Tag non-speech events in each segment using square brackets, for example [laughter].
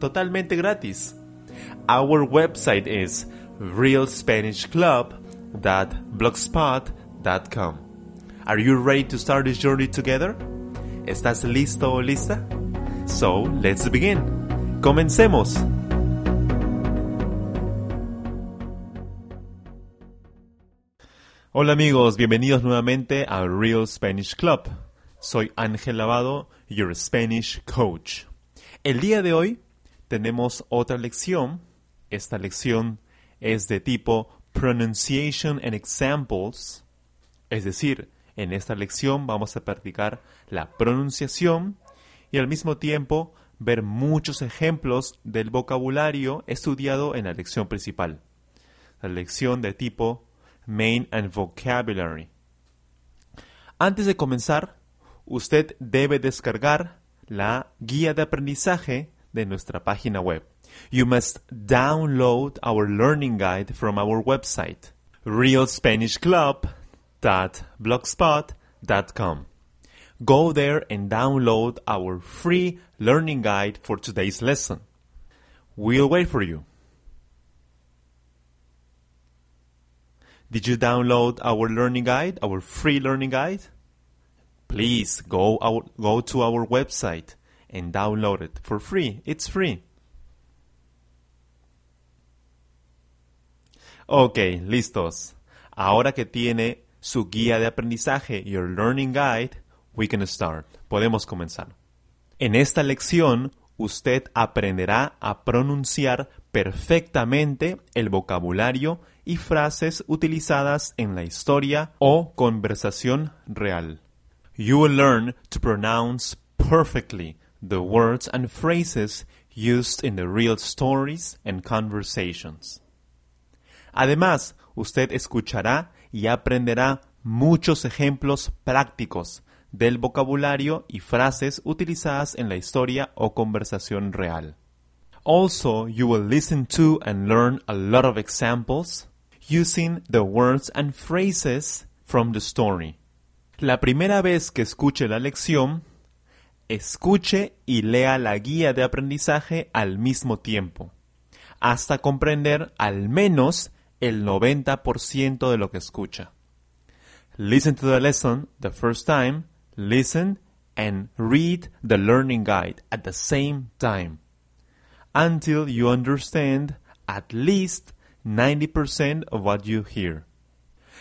totalmente gratis. Our website is realspanishclub.blogspot.com. Are you ready to start this journey together? ¿Estás listo o lista? So, let's begin. Comencemos. Hola amigos, bienvenidos nuevamente a Real Spanish Club. Soy Ángel Lavado, your Spanish coach. El día de hoy tenemos otra lección. Esta lección es de tipo Pronunciation and Examples. Es decir, en esta lección vamos a practicar la pronunciación y al mismo tiempo ver muchos ejemplos del vocabulario estudiado en la lección principal. La lección de tipo Main and Vocabulary. Antes de comenzar, usted debe descargar la guía de aprendizaje de nuestra página web. You must download our learning guide from our website, realspanishclub.blogspot.com. Go there and download our free learning guide for today's lesson. We'll wait for you. Did you download our learning guide, our free learning guide? Please go our, go to our website and download it for free. It's free. Ok, listos. Ahora que tiene su guía de aprendizaje, Your Learning Guide, we can start. Podemos comenzar. En esta lección, usted aprenderá a pronunciar perfectamente el vocabulario y frases utilizadas en la historia o conversación real. You will learn to pronounce perfectly the words and phrases used in the real stories and conversations. Además, usted escuchará y aprenderá muchos ejemplos prácticos del vocabulario y frases utilizadas en la historia o conversación real. Also, you will listen to and learn a lot of examples using the words and phrases from the story. La primera vez que escuche la lección, escuche y lea la guía de aprendizaje al mismo tiempo, hasta comprender al menos el 90% de lo que escucha. Listen to the lesson the first time, listen and read the learning guide at the same time until you understand at least 90% of what you hear.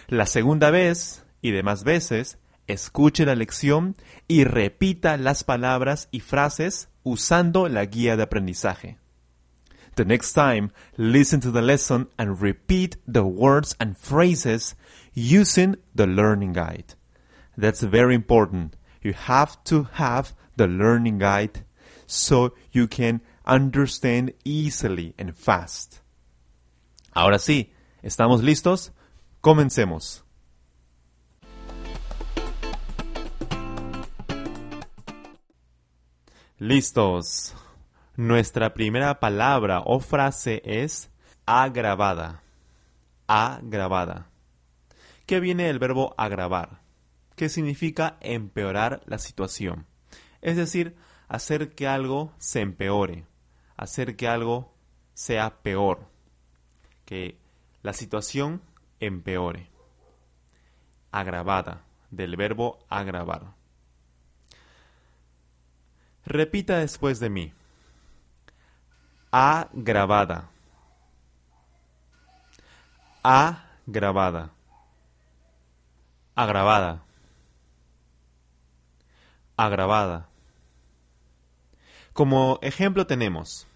La segunda vez y demás veces, escuche la lección y repita las palabras y frases usando la guía de aprendizaje. The next time, listen to the lesson and repeat the words and phrases using the learning guide. That's very important. You have to have the learning guide so you can understand easily and fast. Ahora sí, ¿estamos listos? Comencemos. Listos. Nuestra primera palabra o frase es agravada. Agravada. ¿Qué viene del verbo agravar? Que significa empeorar la situación. Es decir, hacer que algo se empeore, hacer que algo sea peor, que la situación empeore. Agravada, del verbo agravar. Repita después de mí. Agravada. Agravada. Agravada. Agravada. Como ejemplo tenemos,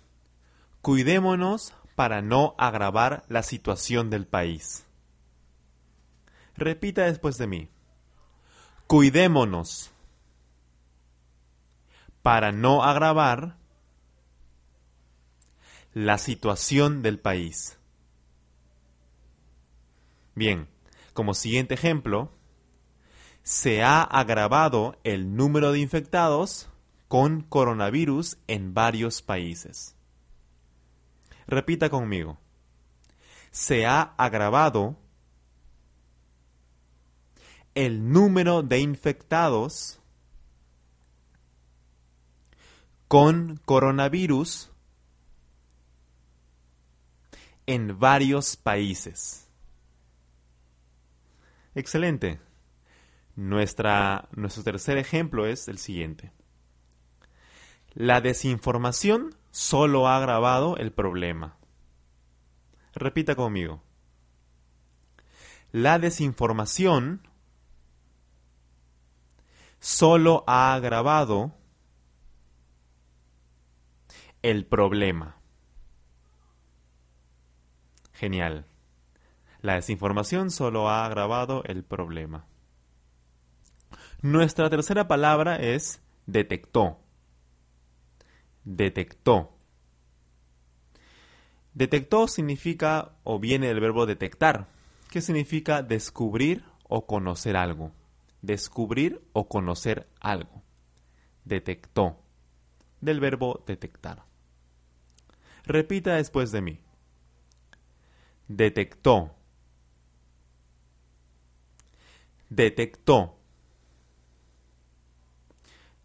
cuidémonos para no agravar la situación del país. Repita después de mí. Cuidémonos para no agravar la situación del país. Bien, como siguiente ejemplo, se ha agravado el número de infectados con coronavirus en varios países. Repita conmigo. Se ha agravado el número de infectados con coronavirus en varios países. Excelente. Nuestra, nuestro tercer ejemplo es el siguiente. La desinformación solo ha agravado el problema. Repita conmigo. La desinformación solo ha agravado el problema. Genial. La desinformación solo ha agravado el problema. Nuestra tercera palabra es detectó. Detectó. Detectó significa o viene del verbo detectar, que significa descubrir o conocer algo. Descubrir o conocer algo. Detectó. Del verbo detectar. Repita después de mí. Detectó. Detectó.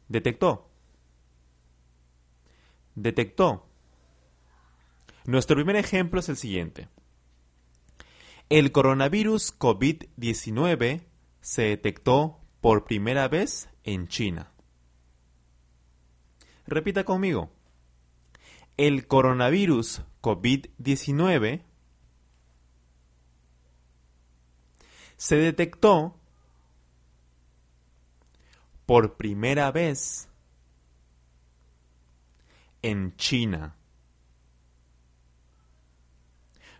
Detectó. Detectó. Nuestro primer ejemplo es el siguiente. El coronavirus COVID-19 se detectó por primera vez en China. Repita conmigo. El coronavirus COVID-19 se detectó por primera vez en China.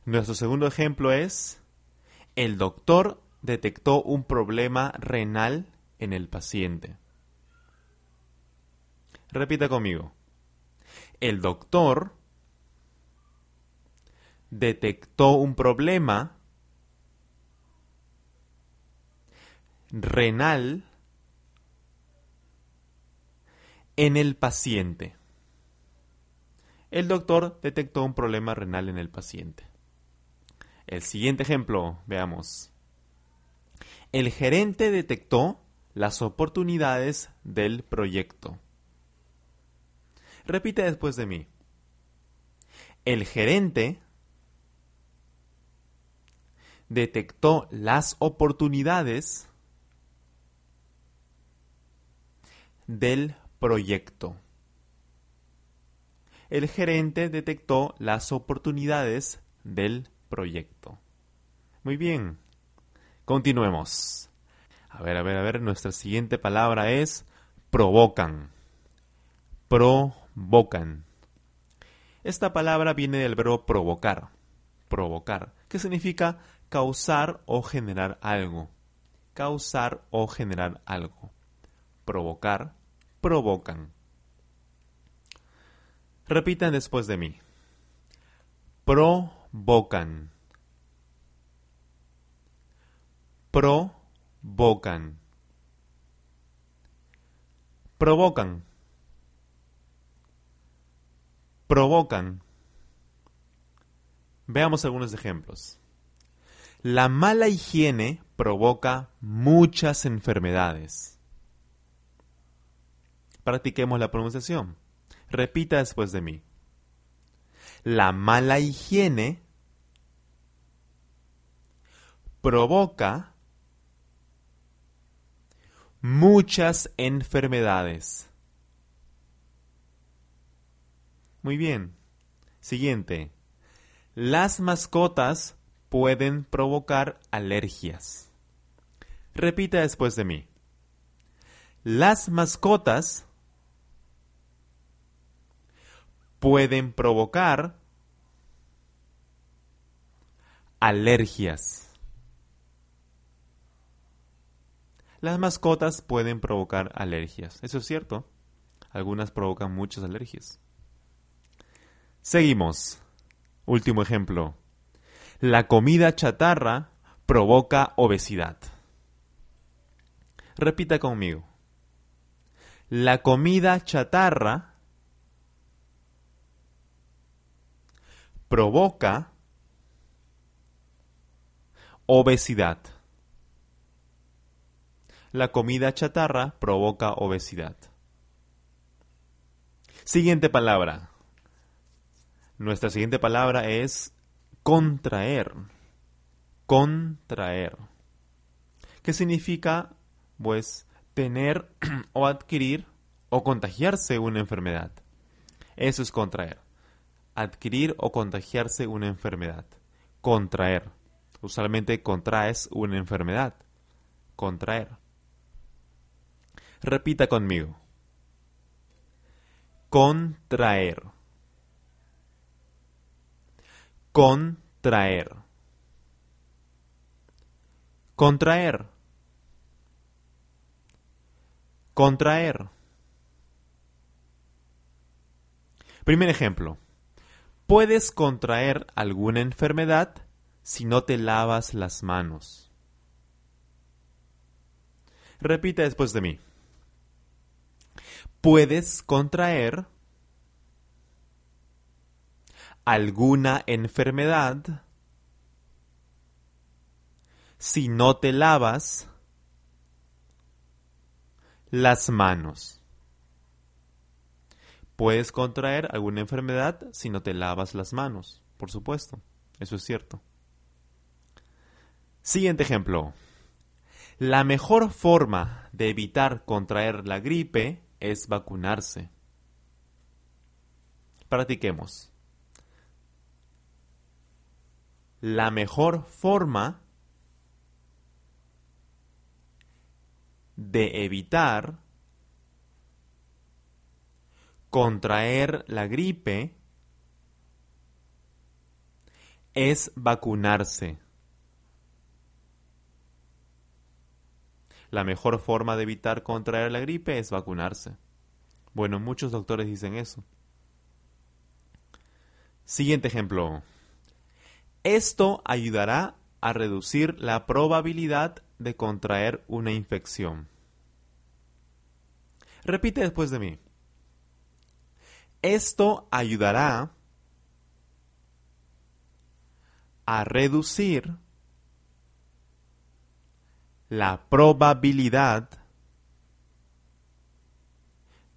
Nuestro segundo ejemplo es, el doctor detectó un problema renal en el paciente. Repita conmigo. El doctor detectó un problema renal en el paciente. El doctor detectó un problema renal en el paciente. El siguiente ejemplo, veamos. El gerente detectó las oportunidades del proyecto. Repite después de mí. El gerente detectó las oportunidades del proyecto. El gerente detectó las oportunidades del proyecto. Muy bien. Continuemos. A ver, a ver, a ver, nuestra siguiente palabra es provocan. Provocan. Esta palabra viene del verbo provocar. Provocar, que significa causar o generar algo. Causar o generar algo provocar, provocan. Repitan después de mí. Provocan. Provocan. Provocan. Provocan. Veamos algunos ejemplos. La mala higiene provoca muchas enfermedades. Practiquemos la pronunciación. Repita después de mí. La mala higiene provoca muchas enfermedades. Muy bien. Siguiente. Las mascotas pueden provocar alergias. Repita después de mí. Las mascotas pueden provocar alergias. Las mascotas pueden provocar alergias. Eso es cierto. Algunas provocan muchas alergias. Seguimos. Último ejemplo. La comida chatarra provoca obesidad. Repita conmigo. La comida chatarra provoca obesidad. La comida chatarra provoca obesidad. Siguiente palabra. Nuestra siguiente palabra es contraer. Contraer. ¿Qué significa? Pues tener [clears throat] o adquirir o contagiarse una enfermedad. Eso es contraer. Adquirir o contagiarse una enfermedad. Contraer. Usualmente contraes una enfermedad. Contraer. Repita conmigo. Contraer. Contraer. Contraer. Contraer. Primer ejemplo. Puedes contraer alguna enfermedad si no te lavas las manos. Repita después de mí. Puedes contraer alguna enfermedad si no te lavas las manos. Puedes contraer alguna enfermedad si no te lavas las manos, por supuesto, eso es cierto. Siguiente ejemplo. La mejor forma de evitar contraer la gripe es vacunarse. Practiquemos. La mejor forma de evitar contraer la gripe es vacunarse. La mejor forma de evitar contraer la gripe es vacunarse. Bueno, muchos doctores dicen eso. Siguiente ejemplo. Esto ayudará a reducir la probabilidad de contraer una infección. Repite después de mí. Esto ayudará a reducir la probabilidad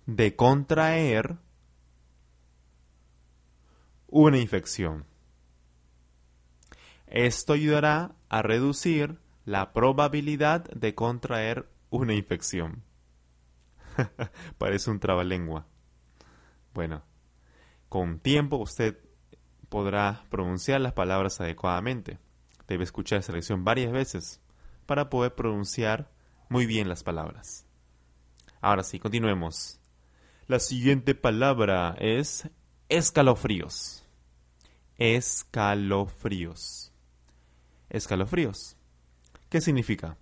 de contraer una infección. Esto ayudará a reducir la probabilidad de contraer una infección. [laughs] Parece un trabalengua. Bueno, con tiempo usted podrá pronunciar las palabras adecuadamente. Debe escuchar esta lección varias veces para poder pronunciar muy bien las palabras. Ahora sí, continuemos. La siguiente palabra es escalofríos. Escalofríos escalofríos. ¿Qué significa?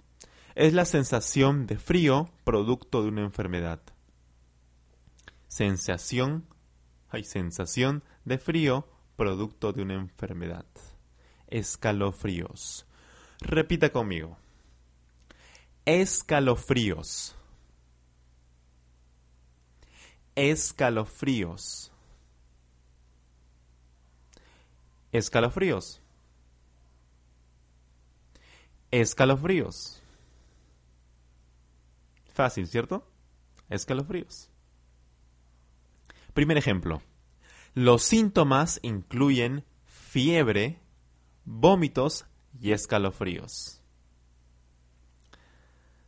Es la sensación de frío producto de una enfermedad. Sensación, hay sensación de frío producto de una enfermedad. Escalofríos. Repita conmigo. Escalofríos. Escalofríos. Escalofríos. Escalofríos. Fácil, ¿cierto? Escalofríos. Primer ejemplo. Los síntomas incluyen fiebre, vómitos y escalofríos.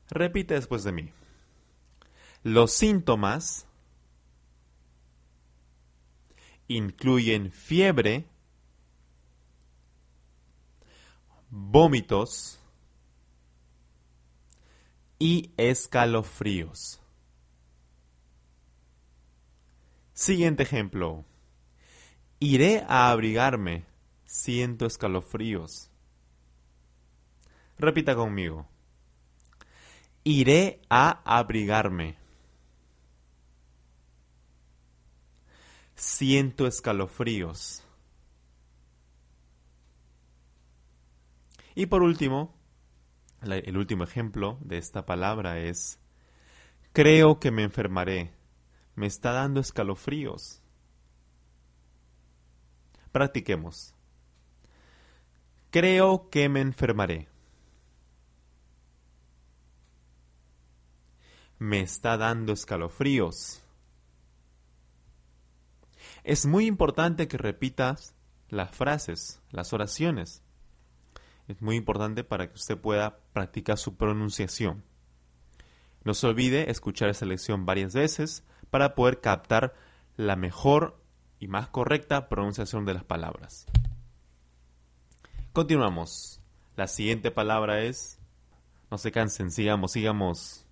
Repite después de mí. Los síntomas incluyen fiebre, vómitos y escalofríos. Siguiente ejemplo. Iré a abrigarme. Siento escalofríos. Repita conmigo. Iré a abrigarme. Siento escalofríos. Y por último, el último ejemplo de esta palabra es, creo que me enfermaré. Me está dando escalofríos. Practiquemos. Creo que me enfermaré. Me está dando escalofríos. Es muy importante que repitas las frases, las oraciones. Es muy importante para que usted pueda practicar su pronunciación. No se olvide escuchar esa lección varias veces para poder captar la mejor y más correcta pronunciación de las palabras. Continuamos. La siguiente palabra es... No se cansen, sigamos, sigamos.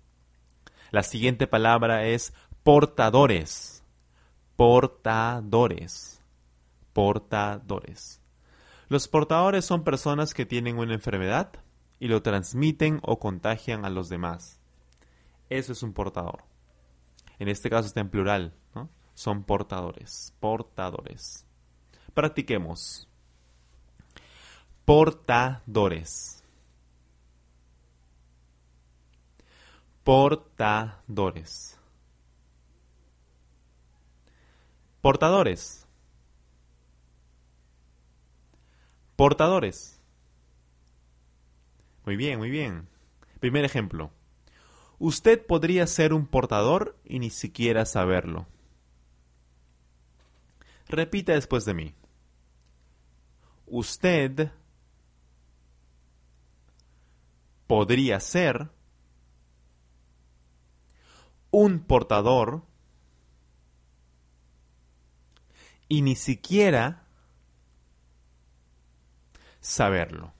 La siguiente palabra es portadores. Portadores. Portadores. Los portadores son personas que tienen una enfermedad y lo transmiten o contagian a los demás. Eso es un portador. En este caso está en plural, ¿no? Son portadores, portadores. Practiquemos. Portadores. Portadores. Portadores. Portadores. Muy bien, muy bien. Primer ejemplo. Usted podría ser un portador y ni siquiera saberlo. Repita después de mí. Usted podría ser un portador y ni siquiera saberlo.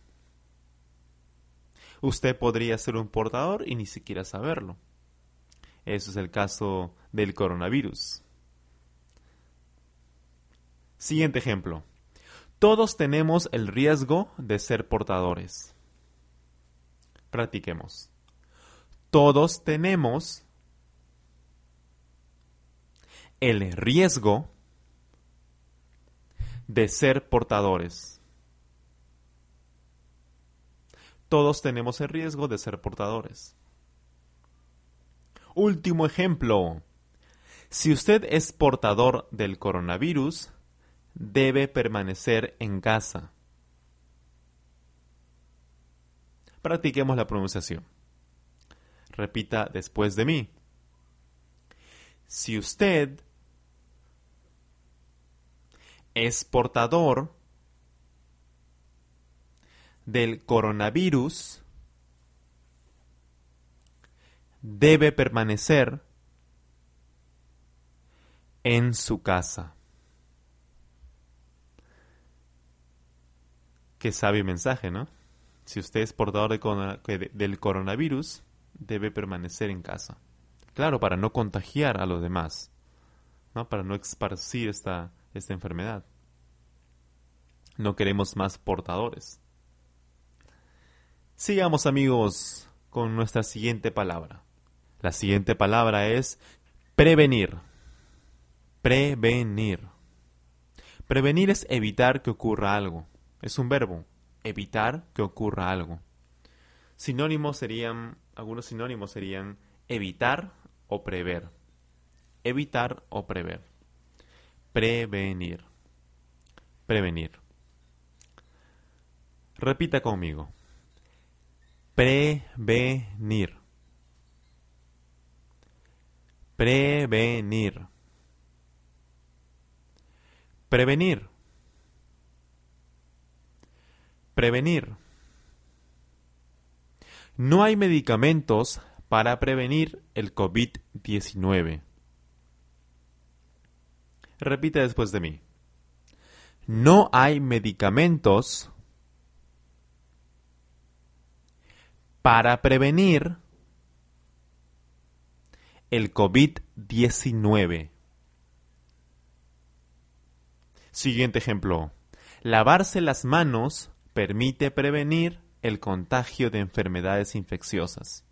Usted podría ser un portador y ni siquiera saberlo. Eso es el caso del coronavirus. Siguiente ejemplo. Todos tenemos el riesgo de ser portadores. Practiquemos. Todos tenemos el riesgo de ser portadores. Todos tenemos el riesgo de ser portadores. Último ejemplo. Si usted es portador del coronavirus, debe permanecer en casa. Practiquemos la pronunciación. Repita después de mí. Si usted es portador del coronavirus debe permanecer en su casa. Qué sabio mensaje, ¿no? Si usted es portador del coronavirus, debe permanecer en casa. Claro, para no contagiar a los demás, ¿no? Para no esparcir esta, esta enfermedad. No queremos más portadores. Sigamos amigos con nuestra siguiente palabra. La siguiente palabra es prevenir. Prevenir. Prevenir es evitar que ocurra algo. Es un verbo. Evitar que ocurra algo. Sinónimos serían, algunos sinónimos serían evitar o prever. Evitar o prever. Prevenir. Prevenir. Repita conmigo. Prevenir. Prevenir. Prevenir. Prevenir. No hay medicamentos para prevenir el COVID-19. Repite después de mí. No hay medicamentos para prevenir el COVID-19. Siguiente ejemplo. Lavarse las manos permite prevenir el contagio de enfermedades infecciosas.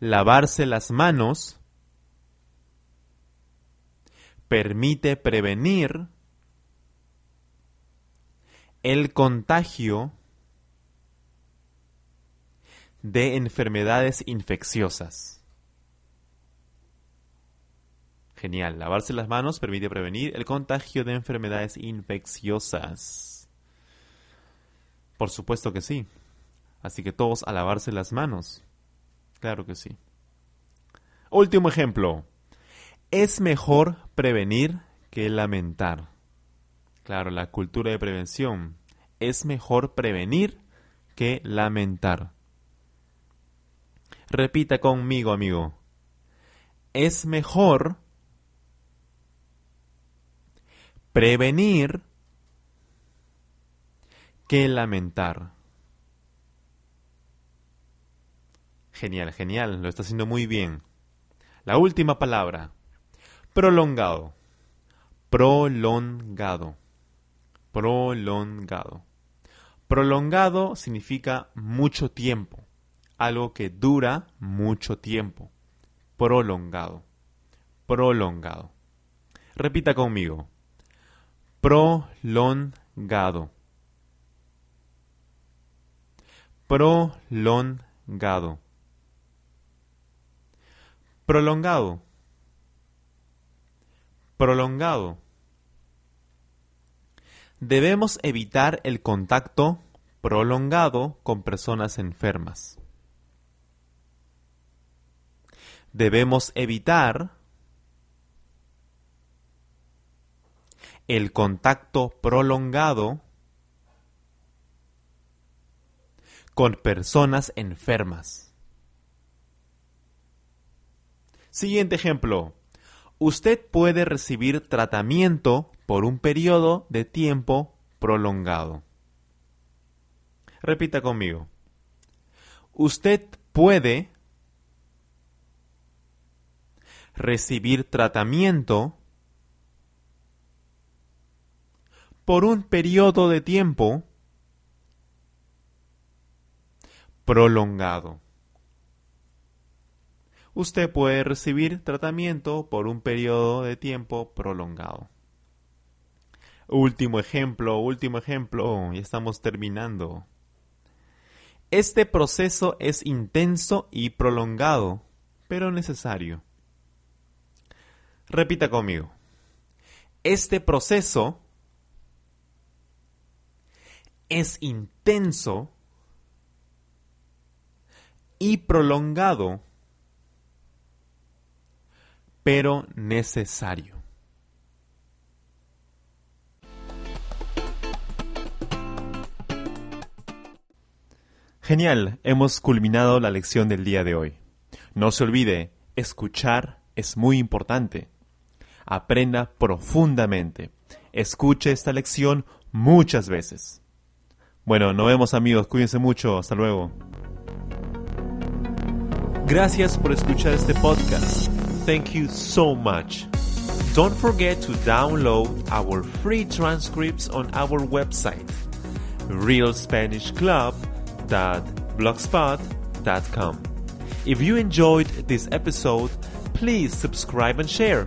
Lavarse las manos permite prevenir el contagio de enfermedades infecciosas. Genial, lavarse las manos permite prevenir el contagio de enfermedades infecciosas. Por supuesto que sí. Así que todos a lavarse las manos. Claro que sí. Último ejemplo. Es mejor prevenir que lamentar. Claro, la cultura de prevención. Es mejor prevenir que lamentar. Repita conmigo, amigo. Es mejor prevenir que lamentar. Genial, genial, lo está haciendo muy bien. La última palabra, prolongado. Prolongado. Prolongado. Prolongado significa mucho tiempo, algo que dura mucho tiempo. Prolongado. Prolongado. Repita conmigo. Prolongado. Prolongado. Prolongado. Prolongado. Debemos evitar el contacto prolongado con personas enfermas. Debemos evitar el contacto prolongado con personas enfermas. Siguiente ejemplo. Usted puede recibir tratamiento por un periodo de tiempo prolongado. Repita conmigo. Usted puede recibir tratamiento por un periodo de tiempo prolongado. Usted puede recibir tratamiento por un periodo de tiempo prolongado. Último ejemplo, último ejemplo, ya estamos terminando. Este proceso es intenso y prolongado, pero necesario. Repita conmigo. Este proceso es intenso y prolongado, pero necesario. Genial, hemos culminado la lección del día de hoy. No se olvide, escuchar es muy importante. Aprenda profundamente. Escuche esta lección muchas veces. Bueno, nos vemos amigos, cuídense mucho, hasta luego. Gracias por escuchar este podcast. Thank you so much. Don't forget to download our free transcripts on our website, realspanishclub.blogspot.com. If you enjoyed this episode, please subscribe and share.